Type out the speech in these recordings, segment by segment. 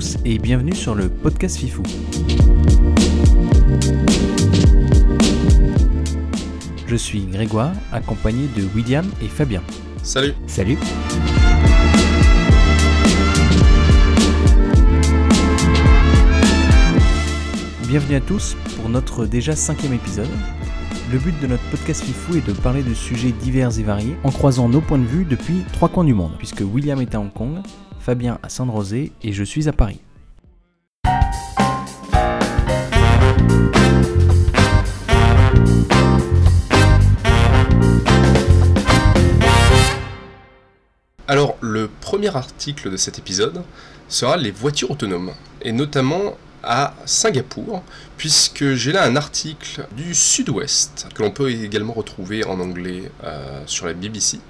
tous et bienvenue sur le podcast Fifou. Je suis Grégoire, accompagné de William et Fabien. Salut. Salut. Bienvenue à tous pour notre déjà cinquième épisode. Le but de notre podcast Fifou est de parler de sujets divers et variés en croisant nos points de vue depuis trois coins du monde, puisque William est à Hong Kong, Fabien à San Rosé et je suis à Paris. Alors, le premier article de cet épisode sera les voitures autonomes, et notamment à Singapour, puisque j'ai là un article du Sud-Ouest, que l'on peut également retrouver en anglais euh, sur la BBC,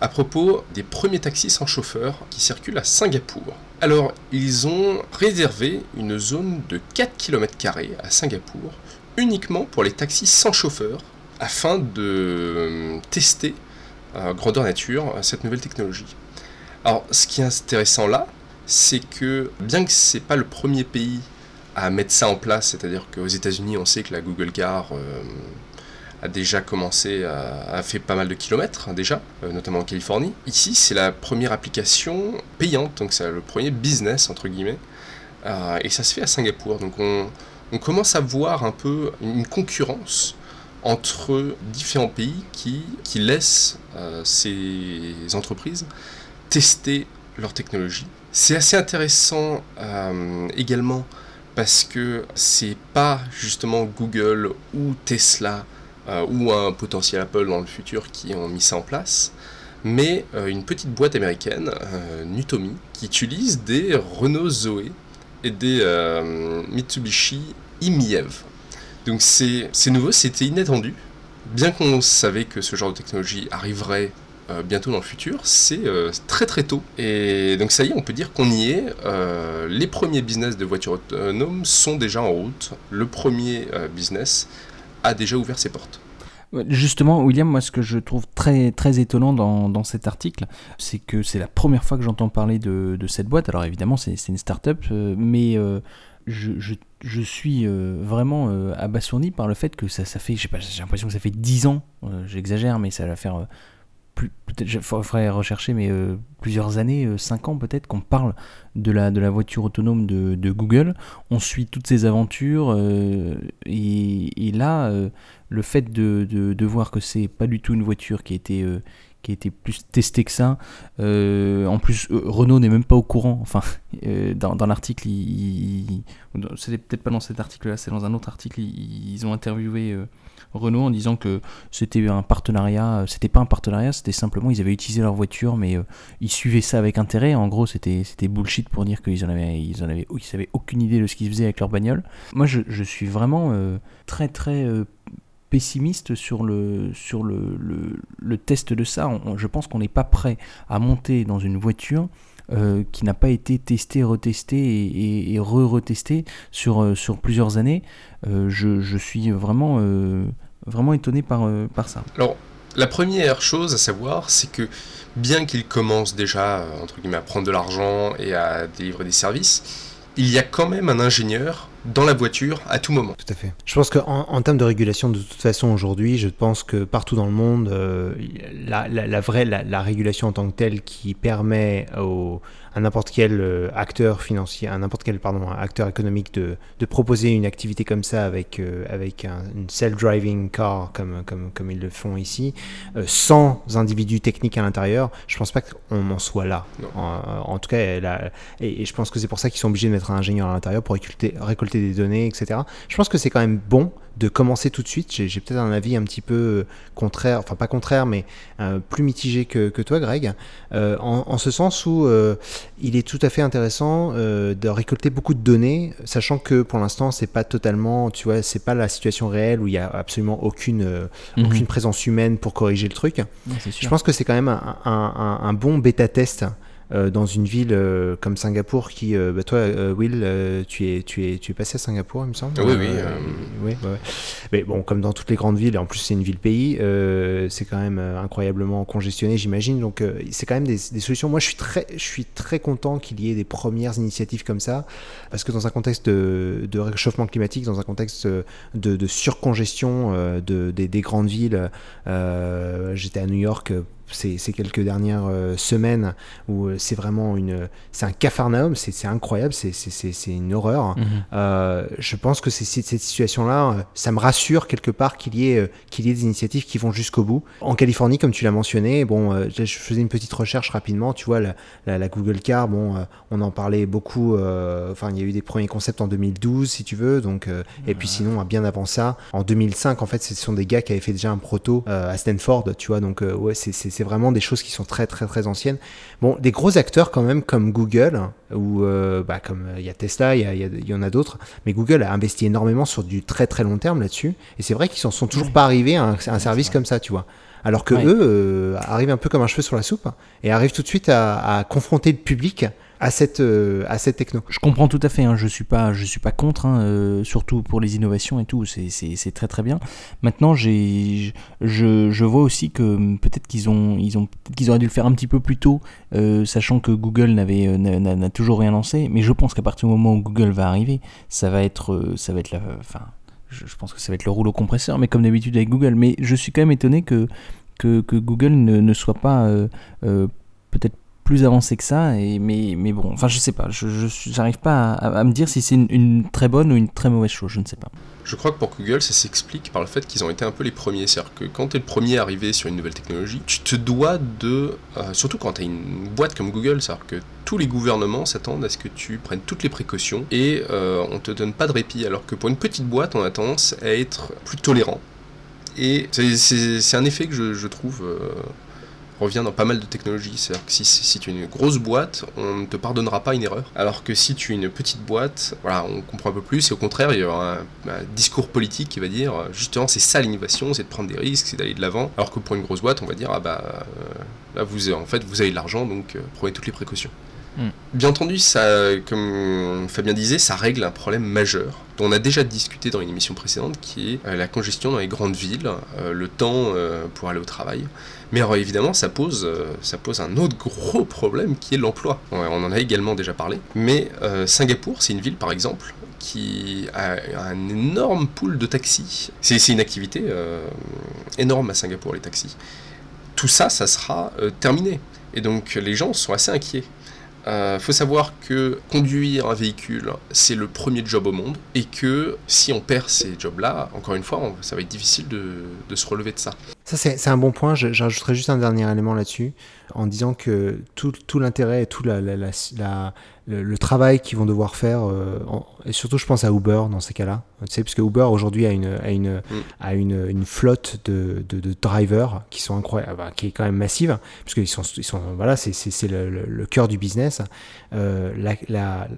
à propos des premiers taxis sans chauffeur qui circulent à Singapour. Alors, ils ont réservé une zone de 4 km à Singapour, uniquement pour les taxis sans chauffeur, afin de euh, tester grandeur nature cette nouvelle technologie. Alors, ce qui est intéressant là, c'est que bien que c'est pas le premier pays à mettre ça en place, c'est-à-dire qu'aux États-Unis, on sait que la Google Car euh, déjà commencé à, a fait pas mal de kilomètres hein, déjà, euh, notamment en Californie. Ici, c'est la première application payante, donc c'est le premier business entre guillemets, euh, et ça se fait à Singapour. Donc on, commence à voir un peu une concurrence entre différents pays qui, qui laissent euh, ces entreprises tester leur technologie. C'est assez intéressant également parce que c'est pas justement Google ou Tesla ou un potentiel Apple dans le futur qui ont mis ça en place, mais euh, une petite boîte américaine, euh, Nutomi, qui utilise des Renault Zoé et des euh, Mitsubishi Imiev. Donc c'est nouveau, c'était inattendu. Bien qu'on savait que ce genre de technologie arriverait euh, bientôt dans le futur, c'est euh, très très tôt. Et donc ça y est, on peut dire qu'on y est. Euh, les premiers business de voitures autonomes sont déjà en route. Le premier euh, business a déjà ouvert ses portes. Justement, William, moi ce que je trouve très, très étonnant dans, dans cet article, c'est que c'est la première fois que j'entends parler de, de cette boîte. Alors évidemment, c'est une start-up, euh, mais euh, je, je, je suis euh, vraiment abasourdi par le fait que ça, ça fait, j'ai l'impression que ça fait 10 ans, j'exagère, mais ça va faire peut-être, il faudrait rechercher, mais euh, plusieurs années, 5 ans peut-être, qu'on parle de la, de la voiture autonome de, Google. On suit toutes ces aventures, euh, et, là, euh, le fait de, de, voir que c'est pas du tout une voiture qui a été, euh, qui a été plus testée que ça, euh, en plus, euh, Renault n'est même pas au courant, enfin, euh, dans, dans l'article, c'était peut-être pas dans cet article-là, c'est dans un autre article, ils, ont interviewé euh, Renault en disant que c'était un partenariat, euh, c'était pas un partenariat, c'était simplement ils avaient utilisé leur voiture, mais euh, ils suivaient ça avec intérêt. En gros, c'était bullshit pour dire qu'ils en avaient, ils en avaient, ils avaient aucune idée de ce qu'ils faisaient avec leur bagnole. Moi, je, suis vraiment euh, très très pessimiste sur le sur le, test de ça. Je pense qu'on n'est pas prêt à monter dans une voiture. Euh, qui n'a pas été testée, retestée et, et, et re-retestée sur, euh, sur plusieurs années. Euh, je, je suis vraiment, vraiment étonné par, par ça. Alors, la première chose à savoir, c'est que bien qu'il commence déjà, entre guillemets, à prendre de l'argent et à délivrer des services, il y a quand même un ingénieur dans la voiture à tout moment. Tout à fait. Je pense qu'en en termes de régulation, de toute façon, aujourd'hui, je pense que partout dans le monde, euh, la, la- la vraie, la, la régulation en tant que telle qui permet au, à n'importe quel euh, acteur financier, à n'importe quel pardon, acteur économique de, de proposer une activité comme ça avec, euh, avec un- une self-driving car comme, comme, comme ils le font ici, euh, sans individu technique à l'intérieur, je pense pas qu'on en soit là. En, en tout cas, et, et je pense que c'est pour ça qu'ils sont obligés de mettre un ingénieur à l'intérieur pour récolter, récolter des données, etc. Je pense que c'est quand même bon de commencer tout de suite. J'ai peut-être un avis un petit peu euh, contraire, enfin pas contraire, mais euh, plus mitigé que, que toi, Greg, euh, en, en ce sens où euh, il est tout à fait intéressant de récolter beaucoup de données, sachant que pour l'instant c'est pas totalement, tu vois, c'est pas la situation réelle où il y a absolument aucune euh, aucune Mhm. présence humaine pour corriger le truc. Ouais, Je pense que c'est quand même un, un- un- un bon bêta test euh, dans une ville euh, comme Singapour qui, euh, bah, toi, Will, tu, es, tu, es, tu es passé à Singapour, il me semble Oui, oui. oui Mais bon, comme dans toutes les grandes villes, et en plus c'est une ville-pays, c'est quand même incroyablement congestionné, j'imagine. Donc c'est quand même des, solutions. Moi, je suis très, je suis très content qu'il y ait des premières initiatives comme ça, parce que dans un contexte de, de réchauffement climatique, dans un contexte de, de surcongestion de, des, des, grandes villes, j'étais à New York ces, quelques dernières euh, semaines où euh, c'est vraiment une c'est un cafarnaum c'est incroyable c'est une horreur mhm. euh, je pense que c'est cette situation là ça me rassure quelque part qu'il y ait qu'il y ait des initiatives qui vont jusqu'au bout en Californie comme tu l'as mentionné bon je faisais une petite recherche rapidement tu vois la, Google Car bon on en parlait beaucoup enfin il y a eu des premiers concepts en 2012 si tu veux donc et puis sinon bien avant ça en 2005 en fait ce sont des gars qui avaient fait déjà un proto à Stanford tu vois donc ouais c'est c'est vraiment des choses qui sont très très très anciennes. Bon, des gros acteurs quand même comme Google, ou euh, bah, comme il y a Tesla, il y, en a d'autres, mais Google a investi énormément sur du très très long terme là-dessus, et c'est vrai qu'ils ne sont toujours pas arrivés à un, service comme ça, tu vois. Alors que eux euh, arrivent un peu comme un cheveu sur la soupe et arrivent tout de suite à, à confronter le public à cette, euh, à cette techno. Je comprends tout à fait, hein, je suis pas, suis pas contre, hein, euh, surtout pour les innovations et tout, c'est très très bien. Maintenant, je, je, vois aussi que hum, peut-être qu'ils ont, ils ont, qu'ils auraient dû le faire un petit peu plus tôt, euh, sachant que Google n'a toujours rien lancé. Mais je pense qu'à partir du moment où Google va arriver, ça va être, ça va être la, enfin, je, pense que ça va être le rouleau compresseur, mais comme d'habitude avec Google. Mais je suis quand même étonné que que, Google ne, ne soit pas peut-être plus avancé que ça, et, mais, bon, enfin je sais pas, je j'arrive pas à, me dire si c'est une, très bonne ou une très mauvaise chose, je ne sais pas. Je crois que pour Google, ça s'explique par le fait qu'ils ont été un peu les premiers. C'est-à-dire que quand tu es le premier arrivé sur une nouvelle technologie, tu te dois de. Euh, surtout quand tu as une boîte comme Google, c'est-à-dire que tous les gouvernements s'attendent à ce que tu prennes toutes les précautions et euh, on te donne pas de répit. Alors que pour une petite boîte, on a tendance à être plus tolérant. Et c'est un effet que je, je trouve. Euh, revient dans pas mal de technologies. C'est-à-dire que si, tu es une grosse boîte, on ne te pardonnera pas une erreur. Alors que si tu es une petite boîte, voilà, on comprend un peu plus. Et au contraire, il y aura un, discours politique qui va dire justement c'est ça l'innovation, c'est de prendre des risques, c'est d'aller de l'avant. Alors que pour une grosse boîte, on va dire ah bah euh, là vous en fait vous avez de l'argent donc euh, prenez toutes les précautions. Hmm. Bien entendu, comme Fabien disait, ça règle un problème majeur dont on a déjà discuté dans une émission précédente, qui est euh, la congestion dans les grandes villes, le temps pour aller au travail. Mais évidemment, ça pose, euh, un autre gros problème qui est l'emploi. On en a également déjà parlé. Mais euh, Singapour, c'est une ville par exemple qui a un énorme pool de taxis. C'est une activité euh, énorme à Singapour, les taxis. Tout ça, ça sera terminé. Et donc les gens sont assez inquiets. Euh, faut savoir que conduire un véhicule, c'est le premier job au monde, et que si on perd ces jobs-là, encore une fois, ça va être difficile de, se relever de ça. Ça, c'est un bon point. J'ajouterai juste un dernier élément là-dessus, en disant que tout, l'intérêt et tout la, le, travail qu'ils vont devoir faire, euh, et surtout je pense à Uber dans ces cas-là, tu sais, puisque Uber aujourd'hui a une, a une, mm. a une, une flotte de, de, de, drivers qui sont incroyables, qui est quand même massive, puisque sont, ils sont voilà, c'est le, le, le, cœur du business. Euh, la, la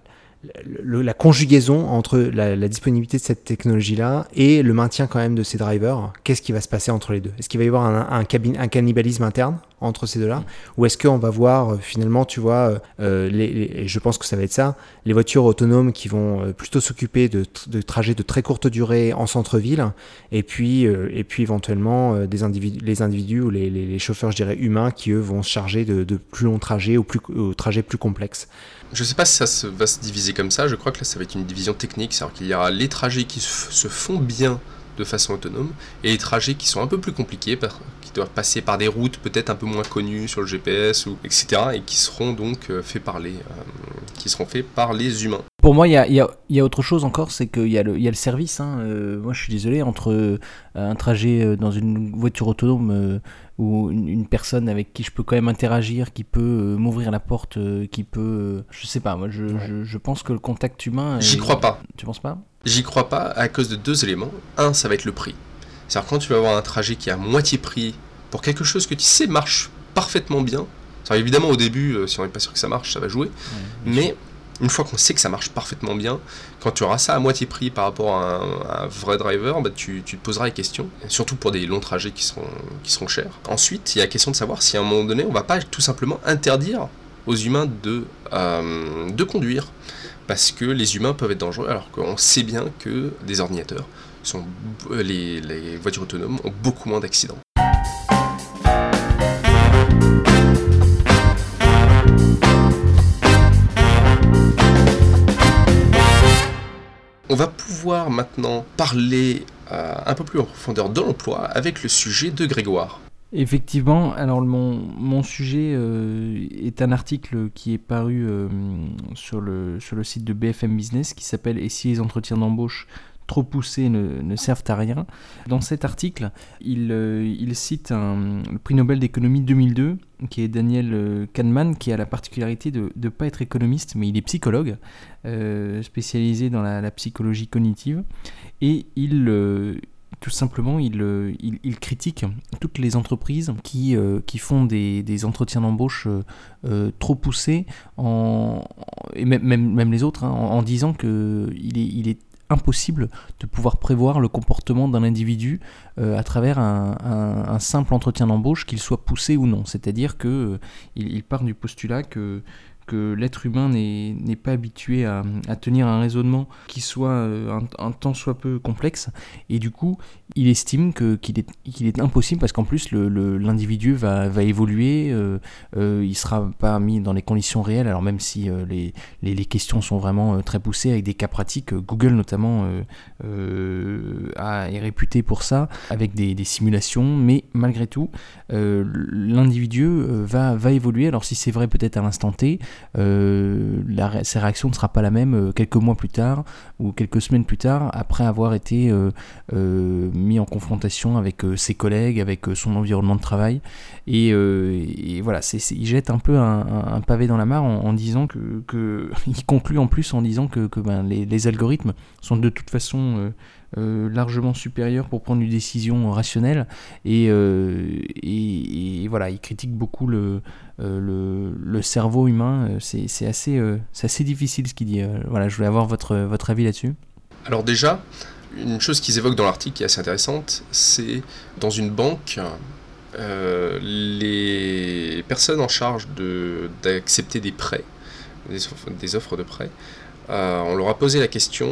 la conjugaison entre la, disponibilité de cette technologie-là et le maintien quand même de ces drivers, qu'est-ce qui va se passer entre les deux? Est-ce qu'il va y avoir un, un, un cannibalisme interne? Entre ces deux-là Ou est-ce qu'on va voir euh, finalement, tu vois, euh, euh, les, je pense que ça va être ça, les voitures autonomes qui vont plutôt s'occuper de, trajets de très courte durée en centre-ville et puis, et puis éventuellement des les individus ou les, chauffeurs, je dirais, humains qui eux vont se charger de, de plus longs trajets ou plus, trajets plus complexes. Je ne sais pas si ça va se diviser comme ça, je crois que là ça va être une division technique, c'est-à-dire qu'il y aura les trajets qui se font bien de façon autonome et les trajets qui sont un peu plus compliqués, qui doivent passer par des routes peut-être un peu moins connues sur le GPS, ou, etc. et qui seront donc euh, faits par les, euh, qui seront faits par les humains. Pour moi, il y a, y a, autre chose encore, c'est qu'il y, y, a le service. Hein. Euh, moi, je suis désolé, entre un trajet dans une voiture autonome ou une, personne avec qui je peux quand même interagir, qui peut euh, m'ouvrir la porte, euh, qui peut... Euh, je sais pas, moi je, je, je, pense que le contact humain... J'y crois pas. Tu penses pas? J'y crois pas à cause de deux éléments. Un, ça va être le prix. C'est-à-dire quand tu vas avoir un trajet qui est à moitié prix pour quelque chose que tu sais marche parfaitement bien, évidemment au début, si on n'est pas sûr que ça marche, ça va jouer, mais une fois qu'on sait que ça marche parfaitement bien, quand tu auras ça à moitié prix par rapport à un, vrai driver, bah, tu, te poseras les questions, surtout pour des longs trajets qui seront, qui seront chers. Ensuite, il y a la question de savoir si à un moment donné, on va pas tout simplement interdire aux humains de, de conduire, parce que les humains peuvent être dangereux, alors qu'on sait bien que des ordinateurs, sont, les, les voitures autonomes ont beaucoup moins d'accidents. On va pouvoir maintenant parler euh, un peu plus en profondeur de l'emploi avec le sujet de Grégoire. Effectivement, alors mon, sujet euh, est un article qui est paru euh, sur, le, sur le site de BFM Business qui s'appelle Et si les entretiens d'embauche trop poussés ne, servent à rien. Dans cet article, il, il cite un, prix Nobel d'économie 2002, qui est Daniel Kahneman, qui a la particularité de ne pas être économiste, mais il est psychologue, spécialisé dans la, la, psychologie cognitive, et il tout simplement, il, il, critique toutes les entreprises qui, euh, font des, entretiens d'embauche euh, euh, trop poussés, en, et même, les autres, hein, en, disant qu'il est, il est impossible de pouvoir prévoir le comportement d'un individu à travers un, un, simple entretien d'embauche, qu'il soit poussé ou non. C'est-à-dire qu'il il part du postulat que que l'être humain n'est pas habitué à, tenir un raisonnement qui soit euh, un, temps soit peu complexe, et du coup, il estime qu'il est, impossible, parce qu'en plus, l'individu va, va évoluer, euh, euh, il sera pas mis dans les conditions réelles, alors même si les, les, questions sont vraiment très poussées, avec des cas pratiques, Google notamment est réputé pour ça, avec des, des simulations, mais malgré tout, l'individu va, va évoluer, alors si c'est vrai peut-être à l'instant T, euh, sa réaction ne sera pas la même euh, quelques mois plus tard ou quelques semaines plus tard, après avoir été euh, mis en confrontation avec ses collègues, avec son environnement de travail. Et, voilà, il jette un peu un, pavé dans la mare en, disant que, il conclut en plus en disant que, ben, les, algorithmes sont de toute façon largement supérieurs pour prendre une décision rationnelle et, et, voilà il critique beaucoup le, euh, le, cerveau humain, euh, c'est assez, euh, assez difficile ce qu'il dit. voilà, je voulais avoir votre, votre avis là-dessus. Alors déjà, une chose qu'ils évoquent dans l'article qui est assez intéressante, c'est dans une banque, les personnes en charge d'accepter des prêts, des offres de prêts, euh, on leur a posé la question,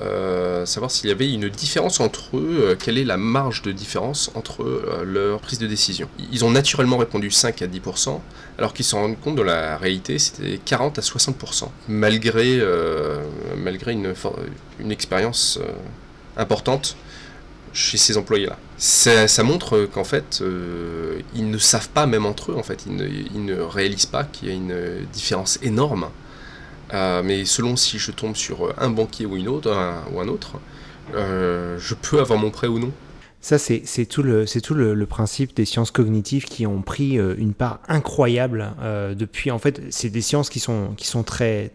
euh, savoir s'il y avait une différence entre eux, euh, quelle est la marge de différence entre leur prise de décision. Ils ont naturellement répondu 5 à 10%, alors qu'ils se rendent compte de la réalité, c'était 40 à 60%, malgré, malgré une, une expérience importante chez ces employés-là. Ça, montre qu'en fait, ils ne savent pas, même entre eux, en fait, ils ne réalisent pas qu'il y a une différence énorme euh, mais selon si je tombe sur un banquier ou, une autre, ou un autre, euh, je peux avoir mon prêt ou non. Ça, c'est tout, le, principe des sciences cognitives qui ont pris euh, une part incroyable depuis. En fait, c'est des sciences qui sont, qui sont très,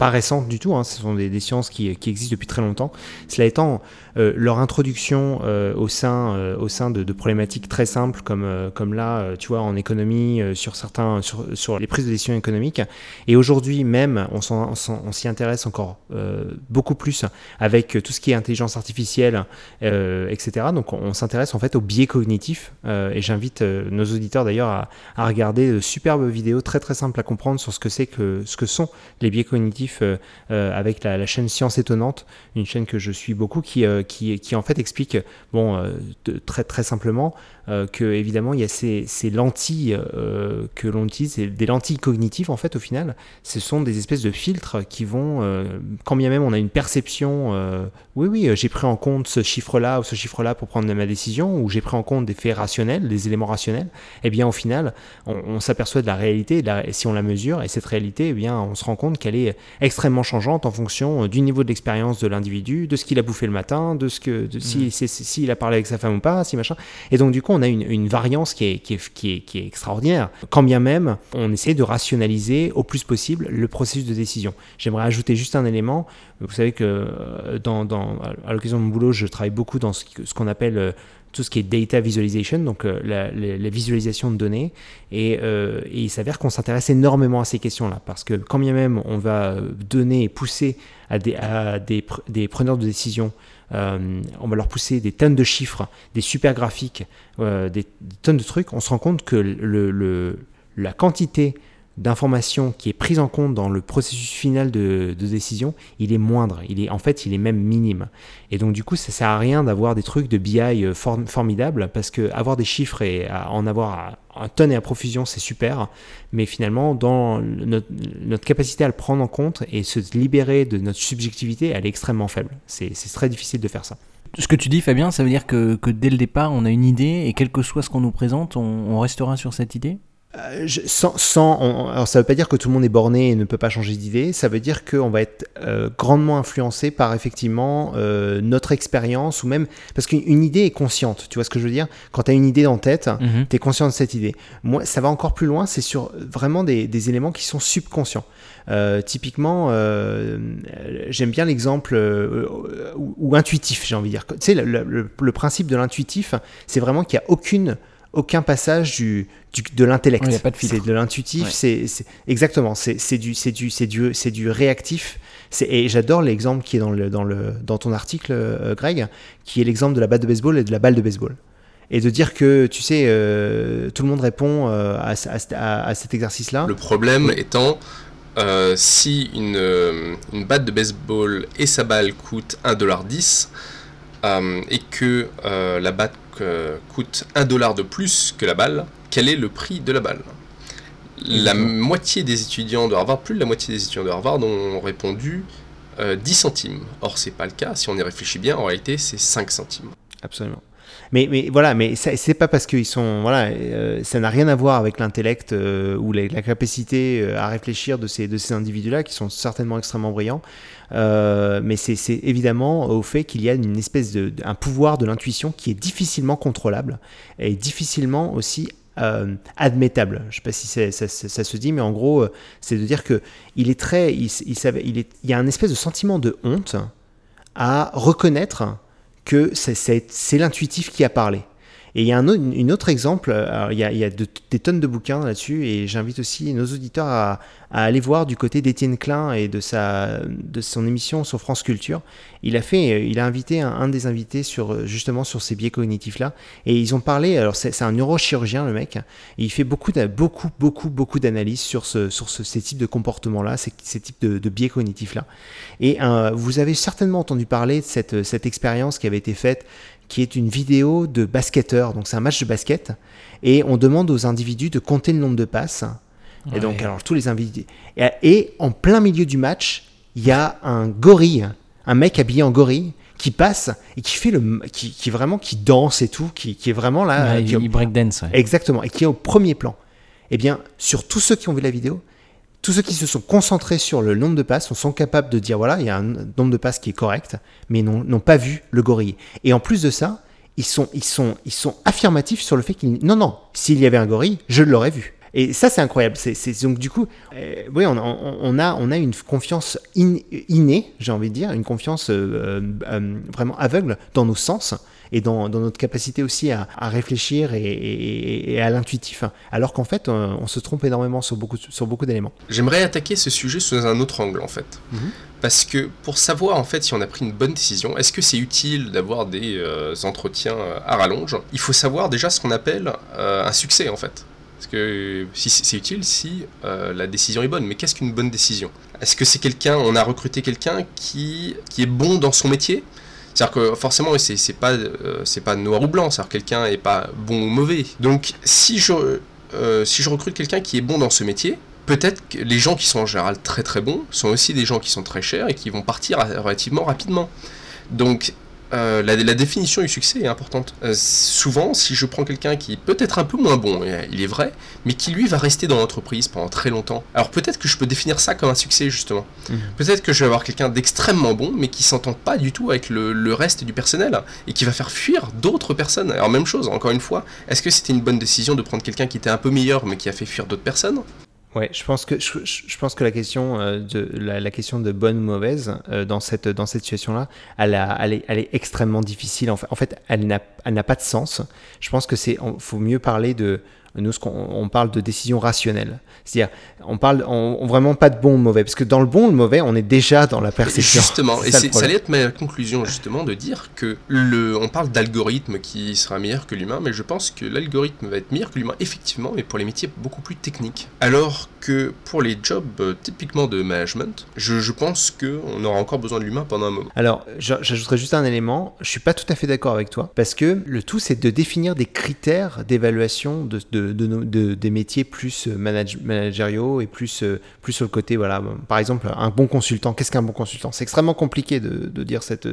pas récentes du tout, hein, ce sont des, sciences qui, existent depuis très longtemps. Cela étant, euh, leur introduction euh, au sein, euh, au sein de, problématiques très simples comme, comme là, tu vois, en économie, sur, certains, sur, les prises de décision économiques, et aujourd'hui même, on, on s'y intéresse encore beaucoup plus avec tout ce qui est intelligence artificielle, etc. Donc on, s'intéresse en fait aux biais cognitifs, et j'invite nos auditeurs d'ailleurs à, à, regarder de superbes vidéos très très simples à comprendre sur ce que c'est que ce que sont les biais cognitifs euh, euh, avec la, chaîne Science Étonnante, une chaîne que je suis beaucoup, qui, euh, en fait explique, très, très simplement, que évidemment il y a ces, ces lentilles que l'on utilise, des lentilles cognitives en fait au final, ce sont des espèces de filtres qui vont, quand bien même on a une perception, oui oui j'ai pris en compte ce chiffre-là ou ce chiffre-là pour prendre ma décision, ou j'ai pris en compte des faits rationnels, des éléments rationnels, et eh bien au final on, s'aperçoit de la réalité, et si on la mesure, et cette réalité, eh bien on se rend compte qu'elle est extrêmement changeante en fonction euh, du niveau de l'expérience de l'individu, de ce qu'il a bouffé le matin, de ce que, de, si, si, mm. a parlé avec sa femme ou pas, si machin. Et donc du coup, on a une, variance qui est, extraordinaire. Quand bien même, on essaie de rationaliser au plus possible le processus de décision. J'aimerais ajouter juste un élément. Vous savez que euh, à l'occasion de mon boulot, je travaille beaucoup dans ce, qu'on appelle euh, tout ce qui est data visualization, donc euh, la, visualisation de données. Et, il s'avère qu'on s'intéresse énormément à ces questions-là, parce que quand bien même on va donner et pousser à des preneurs de décision, euh, on va leur pousser des tonnes de chiffres, des super graphiques, des, tonnes de trucs, on se rend compte que la quantité d'information qui est prise en compte dans le processus final de, décision, il est moindre. Il est, en fait, il est même minime. Et donc, du coup, ça sert à rien d'avoir des trucs de BI euh, formidables parce que avoir des chiffres et en avoir un tonne et à profusion, c'est super. Mais finalement, dans notre, capacité à le prendre en compte et se libérer de notre subjectivité, elle est extrêmement faible. C'est très difficile de faire ça. Ce que tu dis, Fabien, ça veut dire que, que, dès le départ, on a une idée et quel que soit ce qu'on nous présente, on restera sur cette idée? Euh, sans, sans alors ça veut pas dire que tout le monde est borné et ne peut pas changer d'idée, ça veut dire qu'on va être euh, grandement influencé par effectivement euh, notre expérience ou même parce qu'une idée est consciente, tu vois ce que je veux dire? Quand tu as une idée en tête, mhm. tu es conscient de cette idée. Moi, ça va encore plus loin, c'est sur vraiment des, des, éléments qui sont subconscients. typiquement, j'aime bien l'exemple ou, intuitif, j'ai envie de dire. Tu sais, le, le principe de l'intuitif, c'est vraiment qu'il n'y a aucune aucun passage du, de l'intellect. c'est de l'intuitif, c'est exactement, c'est du, du, du, du réactif. Et j'adore l'exemple qui est dans, le, dans, le, dans ton article, euh, Greg, qui est l'exemple de la batte de baseball et de la balle de baseball. Et de dire que, tu sais, euh, tout le monde répond euh, à, à, cet exercice-là. Le problème étant, si une, une, batte de baseball et sa balle coûtent 1,10$, et que la batte coûte 1 dollar de plus que la balle, quel est le prix de la balle? La moitié des étudiants de Harvard, plus de la moitié des étudiants de Harvard ont répondu 10 euh, centimes. Or, c'est pas le cas. Si on y réfléchit bien, en réalité, c'est 5 centimes. Absolument. Mais, voilà, mais c'est pas parce qu'ils sont. Voilà, euh, ça n'a rien à voir avec l'intellect euh, ou la, capacité à réfléchir de ces, de ces individus-là qui sont certainement extrêmement brillants. Euh, mais c'est évidemment au fait qu'il y a une espèce de un pouvoir de l'intuition qui est difficilement contrôlable et difficilement aussi euh, admettable. Je ne sais pas si ça, se dit, mais en gros, euh, c'est de dire que il est très, il, il, il, il y a un espèce de sentiment de honte à reconnaître que c'est l'intuitif qui a parlé. Et il y a un autre, exemple, il y a, des tonnes de bouquins là-dessus, et j'invite aussi nos auditeurs à, aller voir du côté d'Étienne Klein et de, sa, de son émission sur France Culture. Il a, fait, il a invité un, des invités sur, justement sur ces biais cognitifs-là, et ils ont parlé, alors c'est un neurochirurgien le mec, et il fait beaucoup, beaucoup, beaucoup, beaucoup d'analyses sur, sur ce, ces types de comportements-là, ces, ces, types de, biais cognitifs-là. Et euh, vous avez certainement entendu parler de cette, cette expérience qui avait été faite qui est une vidéo de basketteur. Donc c'est un match de basket. Et on demande aux individus de compter le nombre de passes. Et donc, alors tous les individus. Et, en plein milieu du match, il y a un gorille, un mec habillé en gorille qui passe et qui fait le qui, qui vraiment qui danse et tout qui, qui est vraiment là il, qui, breakdance exactement et qui est au premier plan eh bien sur tous ceux qui ont vu la vidéo tous ceux qui se sont concentrés sur le nombre de passes sont capables de dire voilà, il y a un nombre de passes qui est correct, mais n'ont pas vu le gorille. Et en plus de ça, ils sont, ils sont, ils sont affirmatifs sur le fait qu'il non, non, s'il y avait un gorille, je l'aurais vu. Et ça, c'est incroyable. C'est donc du coup, euh, oui, on, on, a, on a une confiance innée, j'ai envie de dire, une confiance euh, euh, vraiment aveugle dans nos sens et dans, notre capacité aussi à, réfléchir et, à l'intuitif, alors qu'en fait, on, se trompe énormément sur beaucoup, sur beaucoup d'éléments. J'aimerais attaquer ce sujet sous un autre angle, en fait. Mhm. Parce que pour savoir en fait si on a pris une bonne décision, est-ce que c'est utile d'avoir des euh, entretiens euh, à rallonge? Il faut savoir déjà ce qu'on appelle euh, un succès en fait. Parce que si c'est utile si la décision est bonne. Mais qu'est-ce qu'une bonne décision? Est-ce que c'est quelqu'un, on a recruté quelqu'un qui, qui est bon dans son métier? C'est-à-dire que forcément, c'est pas, euh, pas noir ou blanc, c'est-à-dire quelqu'un est pas bon ou mauvais. Donc si je, euh, si je recrute quelqu'un qui est bon dans ce métier, peut-être que les gens qui sont en général très très bons sont aussi des gens qui sont très chers et qui vont partir relativement rapidement. Donc euh, la, définition du succès est importante. Euh, souvent, si je prends quelqu'un qui est peut-être un peu moins bon, il est vrai, mais qui lui va rester dans l'entreprise pendant très longtemps, alors peut-être que je peux définir ça comme un succès justement. Mhm. Peut-être que je vais avoir quelqu'un d'extrêmement bon, mais qui s'entend pas du tout avec le, le, reste du personnel et qui va faire fuir d'autres personnes. Alors même chose, encore une fois, est-ce que c'était une bonne décision de prendre quelqu'un qui était un peu meilleur, mais qui a fait fuir d'autres personnes? Ouais, je pense que je, je, pense que la question euh, de la, la, question de bonne ou mauvaise euh, dans cette dans cette situation-là, elle, elle, est, elle est extrêmement difficile. En fait, en fait elle n'a elle n'a pas de sens. Je pense que c'est faut mieux parler de nous, ce on parle de décision rationnelle. C'est-à-dire, on parle on, vraiment pas de bon ou de mauvais, parce que dans le bon ou le mauvais, on est déjà dans la perception. Justement, et ça allait être ma conclusion, justement, de dire que le, on parle d'algorithme qui sera meilleur que l'humain, mais je pense que l'algorithme va être meilleur que l'humain, effectivement, mais pour les métiers beaucoup plus techniques. Alors que pour les jobs euh, typiquement de management, je, je pense qu'on aura encore besoin de l'humain pendant un moment. Alors, j'ajouterais juste un élément, je suis pas tout à fait d'accord avec toi, parce que le tout, c'est de définir des critères d'évaluation de, de, de, des métiers plus euh, managériaux et plus, euh, plus sur le côté, voilà, par exemple, un bon consultant. Qu'est-ce qu'un bon consultant? C'est extrêmement compliqué de, de dire cette,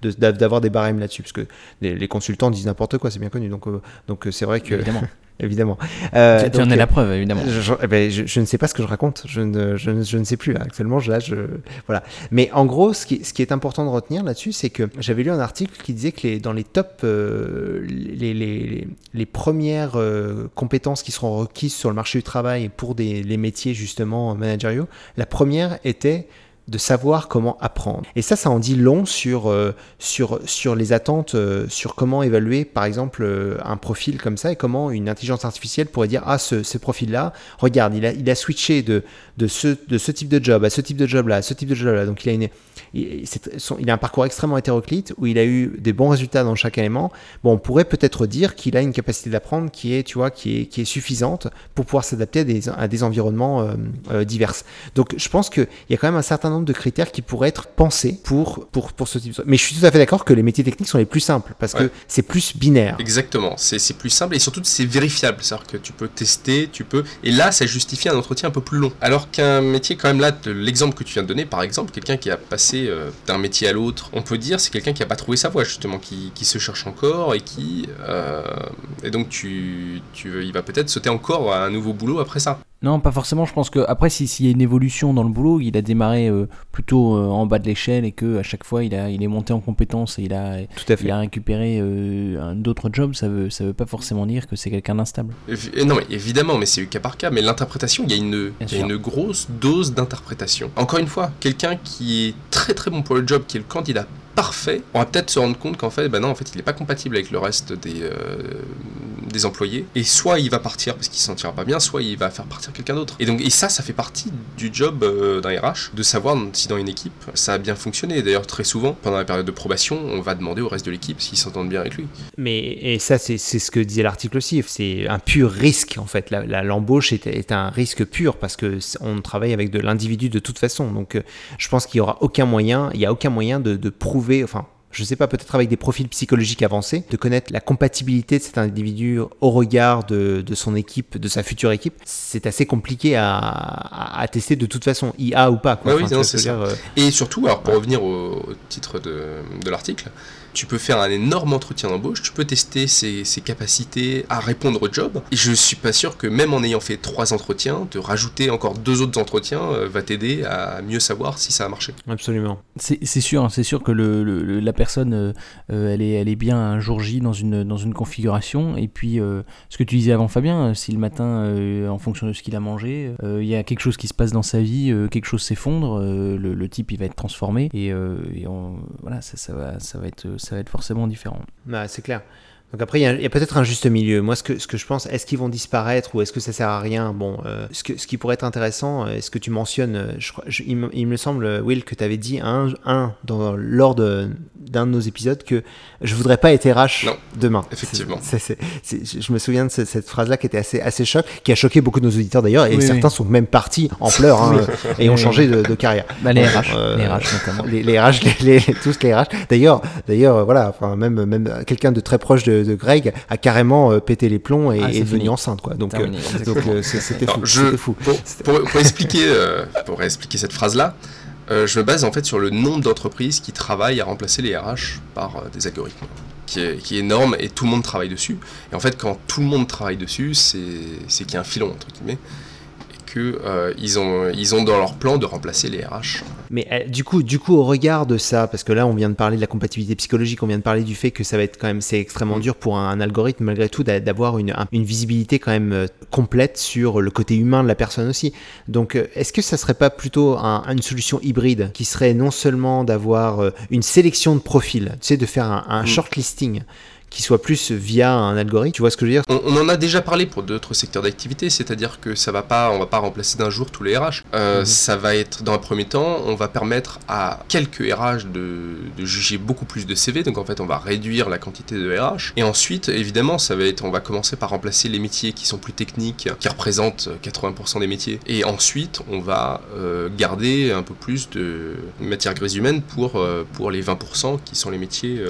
d'avoir des barèmes là-dessus, parce que les, consultants disent n'importe quoi, c'est bien connu. Donc, donc c'est vrai que. Évidemment. évidemment. Euh, tu en es la preuve, évidemment. Eh ben, je, ne sais pas ce que je raconte. Je ne, je ne, sais plus. Actuellement, là, je, voilà. Mais en gros, ce qui, ce qui est important de retenir là-dessus, c'est que j'avais lu un article qui disait que les, dans les top, euh, les, les, les, premières euh, compétences qui seront requises sur le marché du travail pour des, les métiers justement managériaux, la première était de savoir comment apprendre. Et ça, ça en dit long sur, euh, sur, sur les attentes, euh, sur comment évaluer, par exemple, euh, un profil comme ça et comment une intelligence artificielle pourrait dire, ah, ce, ce profil-là, regarde, il a, il a switché de, de, ce, de ce type de job à ce type de job-là, à ce type de job-là. Donc, il a, il, a un parcours extrêmement hétéroclite où il a eu des bons résultats dans chaque élément. Bon, on pourrait peut-être dire qu'il a une capacité d'apprendre qui est, tu vois, qui est, qui est suffisante pour pouvoir s'adapter à des, à des environnements divers. Donc, je pense qu'il y a quand même un certain nombre de critères qui pourraient être pensés pour, pour, pour ce type de... Mais je suis tout à fait d'accord que les métiers techniques sont les plus simples parce que c'est plus binaire. Exactement, c'est plus simple et surtout c'est vérifiable. C'est-à-dire que tu peux tester, tu peux. Et là, ça justifie un entretien un peu plus long. Alors qu'un métier, quand même, là, l'exemple que tu viens de donner, par exemple, quelqu'un qui a passé euh, d'un métier à l'autre, on peut dire c'est quelqu'un qui n'a pas trouvé sa voie, justement, qui, qui se cherche encore et qui. Euh, et donc, tu, tu, il va peut-être sauter encore à un nouveau boulot après ça. Non, pas forcément. Je pense que après, s'il y a une évolution dans le boulot, il a démarré euh, plutôt euh, en bas de l'échelle et que à chaque fois il a, il est monté en compétence et il a, Tout à fait. il a récupéré euh, d'autres jobs. Ça veut, ça veut pas forcément dire que c'est quelqu'un d'instable. Non, mais évidemment, mais c'est cas par cas. Mais l'interprétation, il y a une, il y a une grosse dose d'interprétation. Encore une fois, quelqu'un qui est très très bon pour le job, qui est le candidat parfait, on va peut-être se rendre compte qu'en fait, ben non, en fait, il n'est pas compatible avec le reste des, euh, des employés. Et soit il va partir parce qu'il se sentira pas bien, soit il va faire partir quelqu'un d'autre. Et donc, et ça, ça fait partie du job euh, d'un RH, de savoir si dans une équipe ça a bien fonctionné. D'ailleurs, très souvent, pendant la période de probation, on va demander au reste de l'équipe s'ils s'entendent bien avec lui. Mais et ça, c'est ce que disait l'article aussi. C'est un pur risque, en fait. L'embauche est, est, un risque pur parce que on travaille avec de l'individu de toute façon. Donc, euh, je pense qu'il y aura aucun moyen, il y a aucun moyen de, de prouver enfin, je ne sais pas, peut-être avec des profils psychologiques avancés, de connaître la compatibilité de cet individu au regard de, son équipe, de sa future équipe, c'est assez compliqué à, tester de toute façon, IA ou pas. Quoi. oui, c'est ça. Euh, Et surtout, alors pour revenir au, titre de, de l'article, tu peux faire un énorme entretien d'embauche, tu peux tester ses, capacités à répondre au job. Et je suis pas sûr que même en ayant fait trois entretiens, de rajouter encore deux autres entretiens euh, va t'aider à mieux savoir si ça a marché. Absolument. C'est sûr, c'est sûr que le, la personne, euh, euh, elle, est, elle est bien un jour J dans une, dans une configuration. Et puis, ce que tu disais avant, Fabien, si le matin, en fonction de ce qu'il a mangé, il y a quelque chose qui se passe dans sa vie, quelque chose s'effondre, le, type il va être transformé. Et, voilà, ça, ça, va, ça va être ça va être forcément différent. Bah, c'est clair. Donc après, il y a, peut-être un juste milieu. Moi, ce que, ce que je pense, est-ce qu'ils vont disparaître ou est-ce que ça sert à rien? Bon, euh, ce, que, ce qui pourrait être intéressant, est-ce que tu mentionnes, euh, je, il, me, il, me, semble, Will, que tu avais dit un, un dans, lors d'un de, nos épisodes que je voudrais pas être RH demain. Effectivement. je me souviens de cette, phrase-là qui était assez, assez choc, qui a choqué beaucoup de nos auditeurs d'ailleurs, et certains sont même partis en pleurs hein, et ont changé de, carrière. Bah, les, RH, euh, les RH notamment. Les, les RH, les, tous les RH. D'ailleurs, d'ailleurs, voilà, enfin, même, même quelqu'un de très proche de de, Greg a carrément euh, pété les plombs et ah, est, devenu enceinte. Quoi. Donc, euh, euh, c'était fou. Pour, expliquer, pour expliquer cette phrase-là, je me base en fait sur le nombre d'entreprises qui travaillent à remplacer les RH par des algorithmes. Qui est, qui est, énorme et tout le monde travaille dessus. Et en fait, quand tout le monde travaille dessus, c'est qu'il y a un filon, entre guillemets qu'ils euh, ont, ils ont dans leur plan de remplacer les RH. Mais euh, du, coup, du coup, au regard de ça, parce que là, on vient de parler de la compatibilité psychologique, on vient de parler du fait que ça va être quand même, c'est extrêmement mm. dur pour un, algorithme, malgré tout, d'avoir une, une, visibilité quand même euh, complète sur le côté humain de la personne aussi. Donc, est-ce que ça serait pas plutôt une solution hybride qui serait non seulement d'avoir une sélection de profils, tu sais, de faire un, un mm. shortlisting qui soit plus via un algorithme. Tu vois ce que je veux dire? On, en a déjà parlé pour d'autres secteurs d'activité, c'est-à-dire que ça va pas, on va pas remplacer d'un jour tous les RH. Euh, mhm. Ça va être dans un premier temps, on va permettre à quelques RH de, de, juger beaucoup plus de CV, donc en fait on va réduire la quantité de RH. Et ensuite, évidemment, ça va être, on va commencer par remplacer les métiers qui sont plus techniques, qui représentent 80% des métiers. Et ensuite, on va euh, garder un peu plus de matière grise humaine pour, euh, pour les 20% qui sont les métiers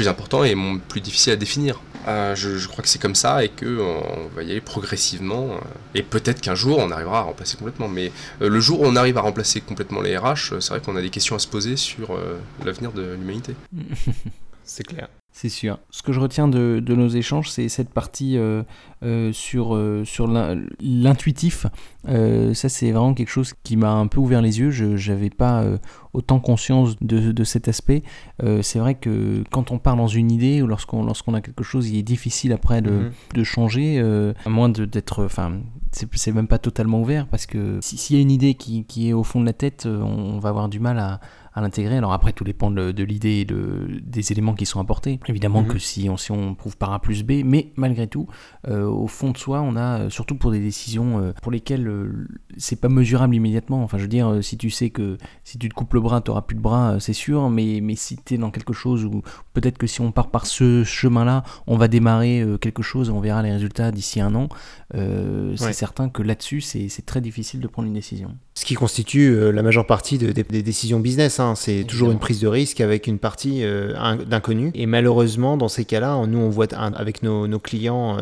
plus importants et plus difficiles à définir. je, crois que c'est comme ça et qu'on va y aller progressivement. et peut-être qu'un jour on arrivera à remplacer complètement. Mais le jour où on arrive à remplacer complètement les RH, c'est vrai qu'on a des questions à se poser sur l'avenir de l'humanité. c'est clair. C'est sûr. Ce que je retiens de, nos échanges, c'est cette partie euh, euh, sur, euh, sur l'intuitif. ça, c'est vraiment quelque chose qui m'a un peu ouvert les yeux. Je n'avais pas autant conscience de, cet aspect. c'est vrai que quand on part dans une idée ou lorsqu'on lorsqu'on a quelque chose, il est difficile après de, mhm. de changer, à moins d'être... Enfin, c'est même pas totalement ouvert parce que s'il y a une idée qui, qui, est au fond de la tête, on va avoir du mal à à l'intégrer. Alors après, tout dépend de, l'idée et de, des éléments qui sont apportés. Évidemment que mhm. si on, si on prouve par A plus B, mais malgré tout, euh, au fond de soi, on a, euh, surtout pour des décisions euh, pour lesquelles c'est pas mesurable immédiatement. Enfin, je veux dire, si tu sais que si tu te coupes le bras, tu n'auras plus de bras, c'est sûr, mais, mais si tu es dans quelque chose où peut-être que si on part par ce chemin-là, on va démarrer quelque chose et on verra les résultats d'ici un an, c'est certain que là-dessus, c'est très difficile de prendre une décision. Ce qui constitue la majeure partie des décisions business. Hein. C'est toujours une prise de risque avec une partie euh, d'inconnu. Et malheureusement, dans ces cas-là, nous, on voit avec nos, clients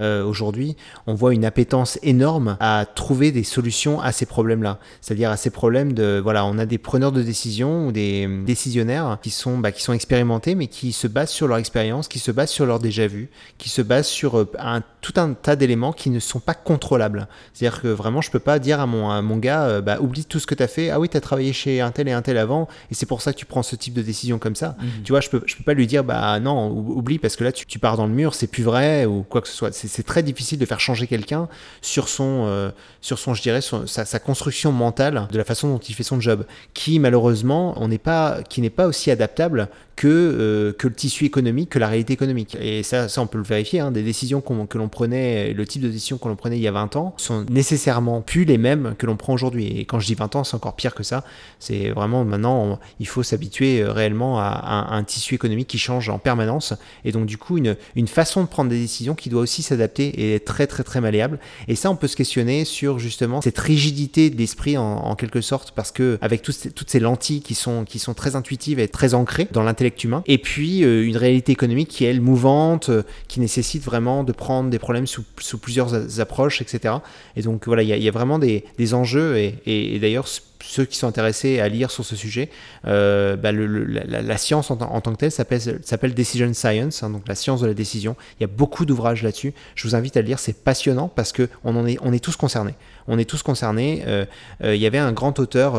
euh, euh, aujourd'hui, on voit une appétence énorme à trouver des solutions à ces problèmes-là. C'est-à-dire à ces problèmes de, voilà, on a des preneurs de décision ou des décisionnaires qui sont, bah, qui sont expérimentés, mais qui se basent sur leur expérience, qui se basent sur leur déjà-vu, qui se basent sur un, tout un tas d'éléments qui ne sont pas contrôlables. C'est-à-dire que vraiment, je peux pas dire à mon, à mon gars, bah, oublie tout ce que tu as fait. Ah oui, tu as travaillé chez un tel et un tel avant et c'est pour ça que tu prends ce type de décision comme ça. Mhm. Tu vois, je peux, je peux pas lui dire, bah non, oublie parce que là tu, tu pars dans le mur, c'est plus vrai ou quoi que ce soit. C'est très difficile de faire changer quelqu'un sur son, euh, sur son, je dirais, sa, construction mentale de la façon dont il fait son job, qui malheureusement, n'est pas, qui n'est pas aussi adaptable que, euh, que le tissu économique, que la réalité économique. Et ça, ça on peut le vérifier, hein, des décisions que l'on prenait, le type de décision que l'on prenait il y a 20 ans, sont nécessairement plus les mêmes que l'on prend aujourd'hui. Et quand je dis 20 ans, c'est encore pire que ça. C'est vraiment maintenant, il faut s'habituer euh, réellement à, un tissu économique qui change en permanence. Et donc, du coup, une, une façon de prendre des décisions qui doit aussi s'adapter et être très, très, très malléable. Et ça, on peut se questionner sur justement cette rigidité de l'esprit en, quelque sorte, parce que avec toutes ces lentilles qui sont, qui sont très intuitives et très ancrées dans l'intellect humain, et puis euh, une réalité économique qui est, elle, mouvante, euh, qui nécessite vraiment de prendre des problèmes sous, plusieurs approches, etc. Et donc voilà, il y, a vraiment des, des enjeux, et, et, d'ailleurs, ceux qui sont intéressés à lire sur ce sujet, euh, bah, la, science en, tant que telle s'appelle Decision Science, hein, donc la science de la décision. Il y a beaucoup d'ouvrages là-dessus. Je vous invite à le lire, c'est passionnant parce que on est, on est tous concernés on est tous concernés. Euh, euh, il y avait un grand auteur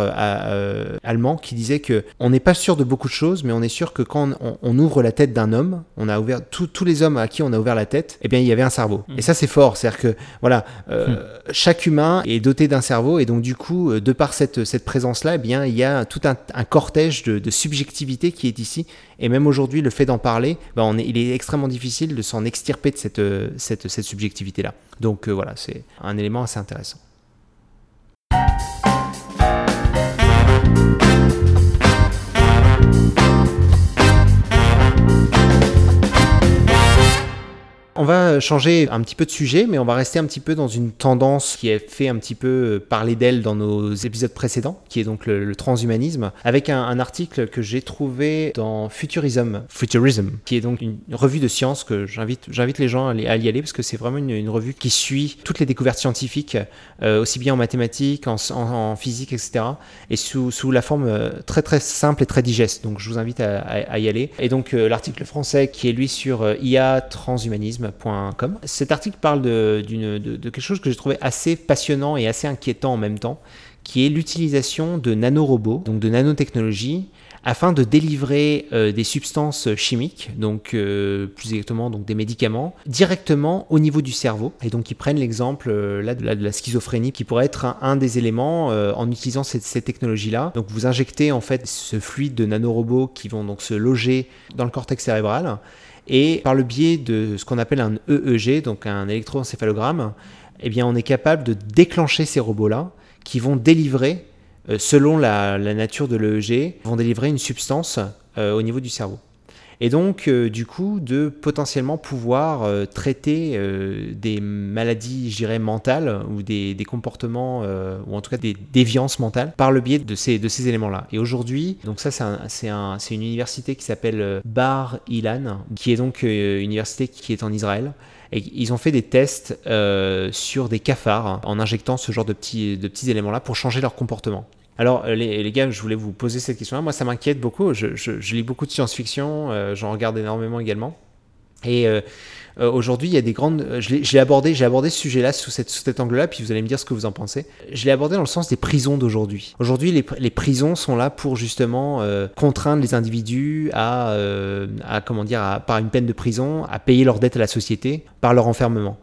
allemand qui disait que on n'est pas sûr de beaucoup de choses, mais on est sûr que quand on, ouvre la tête d'un homme, on a ouvert tous les hommes à qui on a ouvert la tête, eh bien il y avait un cerveau. Mm. Et ça c'est fort, c'est-à-dire que voilà, mm. chaque humain est doté d'un cerveau et donc du coup, de par cette, cette présence-là, eh bien il y a tout un, cortège de, subjectivité qui est ici. Et même aujourd'hui, le fait d'en parler, ben, on est, il est extrêmement difficile de s'en extirper de cette, cette, cette subjectivité-là. Donc voilà, c'est un élément assez intéressant. On va changer un petit peu de sujet, mais on va rester un petit peu dans une tendance qui a fait un petit peu parler d'elle dans nos épisodes précédents, qui est donc le, transhumanisme, avec un, article que j'ai trouvé dans Futurism, Futurism, qui est donc une revue de sciences que j'invite, j'invite les gens à, y aller parce que c'est vraiment une, revue qui suit toutes les découvertes scientifiques, euh, aussi bien en mathématiques, en, physique, etc. Et sous, sous, la forme euh, très très simple et très digeste. Donc je vous invite à, y aller. Et donc euh, l'article français qui est lui sur IA transhumanisme cet article parle de, quelque chose que j'ai trouvé assez passionnant et assez inquiétant en même temps, qui est l'utilisation de nanorobots, donc de nanotechnologie, afin de délivrer euh, des substances chimiques, donc euh, plus exactement donc des médicaments, directement au niveau du cerveau. Et donc ils prennent l'exemple euh, là, de la, de schizophrénie qui pourrait être un, un des éléments en utilisant cette, cette technologie-là. Donc vous injectez en fait ce fluide de nanorobots qui vont donc se loger dans le cortex cérébral et par le biais de ce qu'on appelle un EEG, donc un électroencéphalogramme, eh bien on est capable de déclencher ces robots-là qui vont délivrer euh, selon la, nature de l'EEG, vont délivrer une substance euh, au niveau du cerveau. Et donc, euh, du coup, de potentiellement pouvoir traiter des maladies, je dirais, mentales ou des, comportements, ou en tout cas des déviances mentales par le biais de ces, de ces éléments-là. Et aujourd'hui, donc ça, c'est un, une université qui s'appelle Bar Ilan, qui est donc une université qui est en Israël. Et ils ont fait des tests sur des cafards en injectant ce genre de petits, de petits éléments-là pour changer leur comportement. Alors, euh, les, gars, je voulais vous poser cette question-là. Moi, ça m'inquiète beaucoup. Je, lis beaucoup de science-fiction, euh, j'en regarde énormément également. Et euh, aujourd'hui, il y a des grandes. Je l'ai abordé, j'ai abordé ce sujet-là sous, cet angle-là, puis vous allez me dire ce que vous en pensez. Je l'ai abordé dans le sens des prisons d'aujourd'hui. Aujourd'hui, les, prisons sont là pour justement contraindre les individus à, à comment dire, par une peine de prison, à payer leurs dettes à la société par leur enfermement.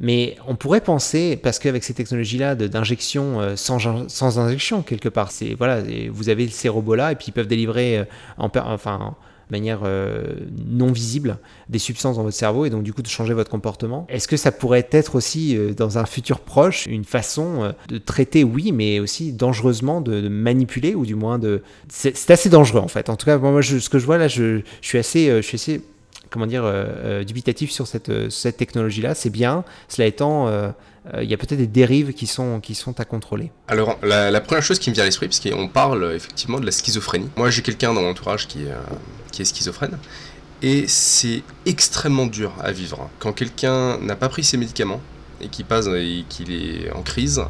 Mais on pourrait penser, parce qu'avec ces technologies-là d'injection euh, sans, injection quelque part, c'est voilà, vous avez ces robots-là et puis ils peuvent délivrer euh, en, enfin, de manière euh, non visible des substances dans votre cerveau et donc du coup de changer votre comportement. Est-ce que ça pourrait être aussi dans un futur proche une façon de traiter, oui, mais aussi dangereusement de, manipuler ou du moins de... C'est assez dangereux en fait. En tout cas, moi, ce que je vois là, je suis assez... je suis assez comment dire, euh, euh, dubitatif sur cette, euh, cette technologie-là. C'est bien. Cela étant, il y a peut-être des dérives qui sont, qui sont à contrôler. Alors, la, première chose qui me vient à l'esprit, parce qu'on parle effectivement de la schizophrénie. Moi, j'ai quelqu'un dans mon entourage qui, qui est schizophrène. Et c'est extrêmement dur à vivre. Quand quelqu'un n'a pas pris ses médicaments et qui passe qu'il est en crise,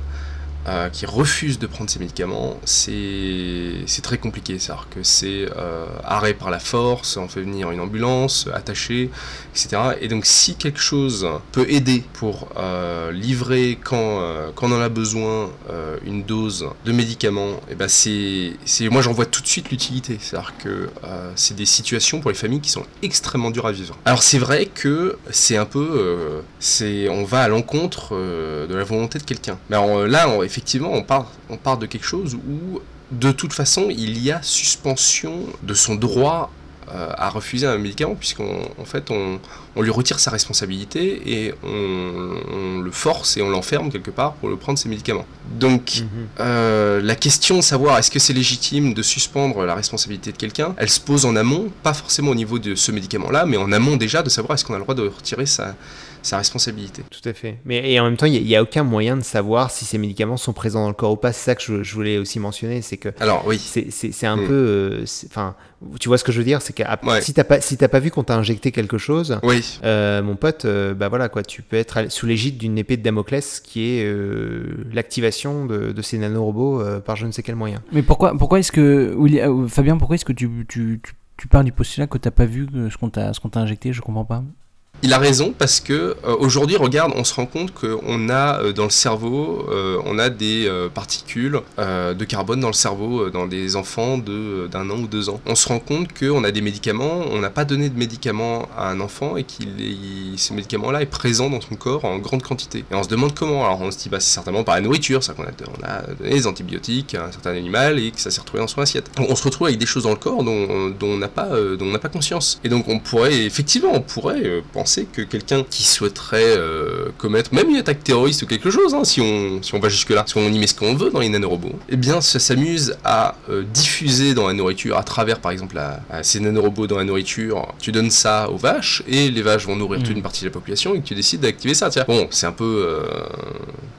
euh, qui refuse de prendre ses médicaments, c'est très compliqué. C'est-à-dire que c'est euh, arrêt par la force, on fait venir une ambulance, attaché, etc. Et donc si quelque chose peut aider pour euh, livrer quand, quand on en a besoin une dose de médicaments, et eh ben c'est moi j'en vois tout de suite l'utilité. C'est-à-dire que c'est des situations pour les familles qui sont extrêmement dures à vivre. Alors c'est vrai que c'est un peu, c'est on va à l'encontre de la volonté de quelqu'un. Mais là, on, effectivement, on part, on part de quelque chose où, de toute façon, il y a suspension de son droit euh, à refuser un médicament, puisqu'en en fait, on, on, lui retire sa responsabilité et on, le force et on l'enferme quelque part pour le prendre ses médicaments. Donc, mhm. euh, la question de savoir est-ce que c'est légitime de suspendre la responsabilité de quelqu'un, elle se pose en amont, pas forcément au niveau de ce médicament-là, mais en amont déjà de savoir est-ce qu'on a le droit de retirer sa, sa responsabilité. Tout à fait. Mais et en même temps, il n'y a, aucun moyen de savoir si ces médicaments sont présents dans le corps ou pas. C'est ça que je, voulais aussi mentionner, c'est que. Alors oui. C'est un mm. peu, euh, enfin, tu vois ce que je veux dire, c'est que si t'as pas si t'as pas vu qu'on t'a injecté quelque chose, oui. Euh, mon pote, euh, bah voilà quoi, tu peux être sous l'égide d'une épée de Damoclès qui est l'activation de, de, ces nanorobots par je ne sais quel moyen. Mais pourquoi pourquoi est-ce que Fabien, pourquoi est-ce que tu, tu, tu, tu parles du postulat que t'as pas vu ce qu'on t'a ce qu'on t'a injecté? Je comprends pas. Il a raison parce que euh, aujourd'hui, regarde, on se rend compte qu'on a euh, dans le cerveau, euh, on a des particules de carbone dans le cerveau dans des enfants de d'un an ou deux ans. On se rend compte qu'on a des médicaments, on n'a pas donné de médicaments à un enfant et qu'il ce médicament-là est présent dans son corps en grande quantité. Et on se demande comment. Alors on se dit bah c'est certainement par la nourriture, ça qu'on a, a donné des antibiotiques à un certain animal et que ça s'est retrouvé dans son assiette. On, se retrouve avec des choses dans le corps dont on n'a pas dont on n'a pas conscience. Et donc on pourrait effectivement on pourrait penser que quelqu'un qui souhaiterait euh, commettre même une attaque terroriste ou quelque chose, hein, si, on, si on va jusque-là, si on y met ce qu'on veut dans les nanorobots, eh bien ça s'amuse à euh, diffuser dans la nourriture à travers par exemple ces nanorobots dans la nourriture. Tu donnes ça aux vaches et les vaches vont nourrir toute mm. une partie de la population et tu décides d'activer ça. Tiens, bon, c'est un peu, euh,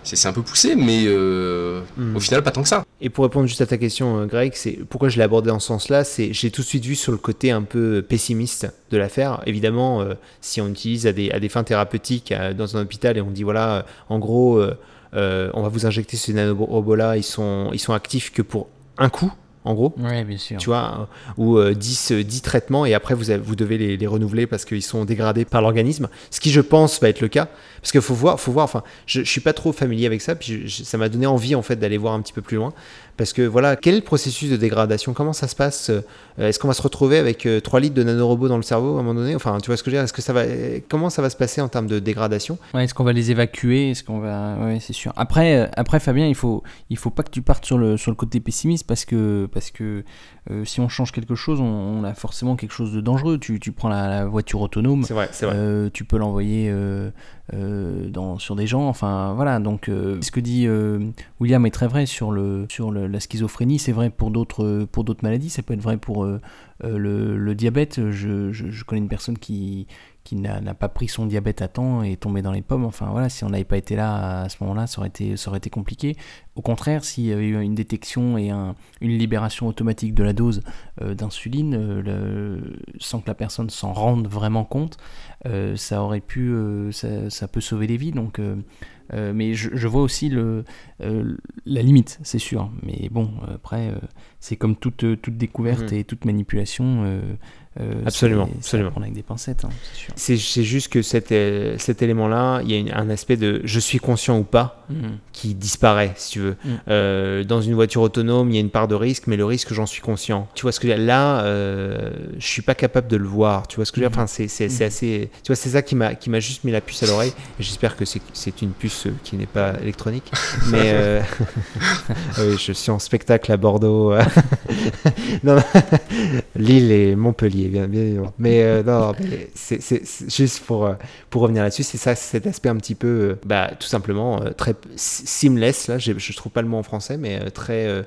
c'est un peu poussé, mais mm. au final pas tant que ça. Et pour répondre juste à ta question, Greg, c'est pourquoi je l'ai abordé en ce sens-là, c'est j'ai tout de suite vu sur le côté un peu pessimiste de l'affaire. Évidemment, si on utilise à des, fins thérapeutiques dans un hôpital et on dit voilà, en gros, euh, euh, on va vous injecter ces nanorobots-là, ils sont, ils sont actifs que pour un coup. En gros. Ouais, bien sûr. Tu vois, ou 10, 10 traitements et après vous, avez- vous devez les, les renouveler parce qu'ils sont dégradés par l'organisme. Ce qui, je pense, va être le cas. Parce qu'il faut voir, faut voir, enfin, je, je suis pas trop familier avec ça, puis je- je- ça m'a donné envie en fait d'aller voir un petit peu plus loin. Parce que voilà, quel est le processus de dégradation? Comment ça se passe Euh, Est-ce qu'on va se retrouver avec euh, 3 litres de nanorobots dans le cerveau à un moment donné? Enfin, tu vois ce que je veux dire? Est-ce que ça va euh, Comment ça va se passer en termes de dégradation? Ouais, est-ce qu'on va les évacuer? Est-ce qu'on va Ouais, c'est sûr. Après, euh, après Fabien, il faut, il faut pas que tu partes sur le, sur le côté pessimiste parce que, parce que euh, si on change quelque chose, on, on a forcément quelque chose de dangereux. Tu, tu prends la, la voiture autonome, C'est vrai, c'est vrai. euh, tu peux l'envoyer euh, euh, dans, sur des gens. Enfin, voilà. Donc, euh, ce que dit euh, William est très vrai sur, le, sur le- la schizophrénie. C'est vrai pour d'autres, maladies. Ça peut être vrai pour euh, euh, le, diabète. Je, connais une personne qui, n'a pas pris son diabète à temps et est tombé dans les pommes. Enfin voilà, si on n'avait pas été là à ce moment-là, ça aurait été, compliqué. Au contraire, s'il y avait eu une détection et un- une libération automatique de la dose euh, d'insuline, sans que la personne s'en rende vraiment compte, ça aurait pu, ça peut sauver des vies. Donc, euh, mais je, je vois aussi le, euh, la limite, c'est sûr. Mais bon, après, euh, c'est comme toute, toute découverte Mhm. et toute manipulation. Euh, Absolument, absolument. prendre avec des pincettes, hein, c'est juste que cet, euh, cet élément-là, il y a un aspect de je suis conscient ou pas Mhm. qui disparaît, si tu veux. Mm. Euh, dans une voiture autonome, il y a une part de risque, mais le risque, j'en suis conscient. Tu vois ce que Là, euh, je suis pas capable de le voir. Tu vois ce que je veux dire? Mhm. Enfin, c'est Mhm. assez. Tu vois, c'est ça qui m'a qui m'a juste mis la puce à l'oreille. J'espère que c'est une puce qui n'est pas électronique. Mais oui, je suis en spectacle à Bordeaux. non. Lille et Montpellier, Mais euh, non, c'est juste pour, euh, pour revenir là-dessus, c'est ça, cet aspect un petit peu, euh, bah, tout simplement, très seamless, là, je trouve pas le mot en français, mais très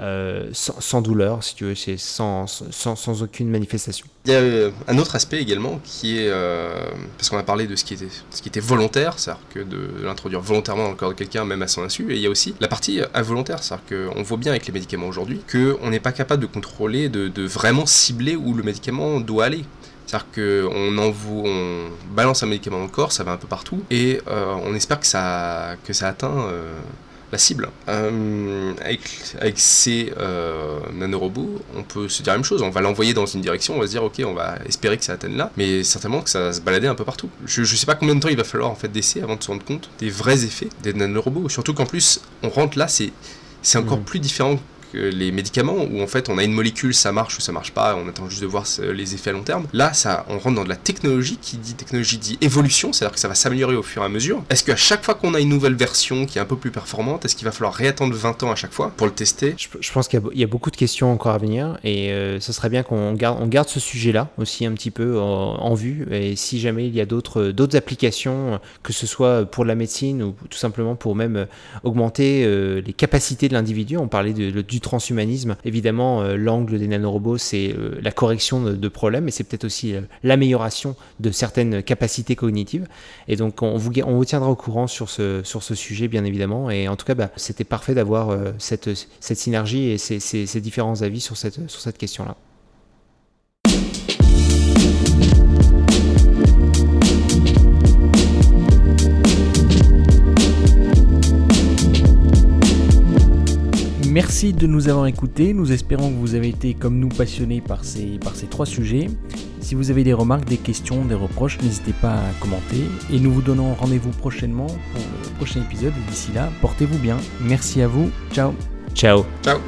euh, sans, douleur, si tu veux, c'est sans, sans, sans aucune manifestation. Il y a euh, un autre aspect également qui est, euh, parce qu'on a parlé de ce qui était, ce qui était volontaire, c'est-à-dire que de l'introduire volontairement dans le corps de quelqu'un, même à son insu, et il y a aussi la partie involontaire, c'est-à-dire qu'on voit bien avec les médicaments aujourd'hui qu'on n'est pas capable de contrôler, de, vraiment cibler où le médicament doit aller. C'est-à-dire qu'on balance un médicament dans le corps, ça va un peu partout, et on espère que ça, que ça atteint la cible. Euh, avec, avec ces euh, nanorobots, on peut se dire la même chose. On va l'envoyer dans une direction, on va se dire ok, on va espérer que ça atteigne là, mais certainement que ça va se balader un peu partout. Je, je sais pas combien de temps il va falloir en fait d'essais avant de se rendre compte des vrais effets des nanorobots. Surtout qu'en plus, on rentre là, c'est c'est encore Mhm. plus différent que les médicaments où en fait on a une molécule, ça marche ou ça marche pas, on attend juste de voir les effets à long terme. Là, ça, on rentre dans de la technologie qui dit technologie dit évolution, c'est-à-dire que ça va s'améliorer au fur et à mesure. Est-ce qu'à chaque fois qu'on a une nouvelle version qui est un peu plus performante, est-ce qu'il va falloir réattendre 20 ans à chaque fois pour le tester? Je, pense qu'il y, a- beaucoup de questions encore à venir et euh, ce serait bien qu'on garde, on garde ce sujet-là aussi un petit peu en, vue. Et si jamais il y a d'autres d'autres applications, que ce soit pour la médecine ou tout simplement pour même euh, augmenter euh, les capacités de l'individu, on parlait du transhumanisme. Évidemment, euh, l'angle des nanorobots, c'est euh, la correction de, problèmes, mais c'est peut-être aussi euh, l'amélioration de certaines capacités cognitives. Et donc, on vous, tiendra au courant sur ce, sujet, bien évidemment. Et en tout cas, bah, c'était parfait d'avoir cette, synergie et ces, différents avis sur cette, sur cette question-là. Merci de nous avoir écoutés. Nous espérons que vous avez été comme nous passionnés par ces, par ces trois sujets. Si vous avez des remarques, des questions, des reproches, n'hésitez pas à commenter. Et nous vous donnons rendez-vous prochainement pour le prochain épisode. Et d'ici là, portez-vous bien. Merci à vous. Ciao. Ciao Ciao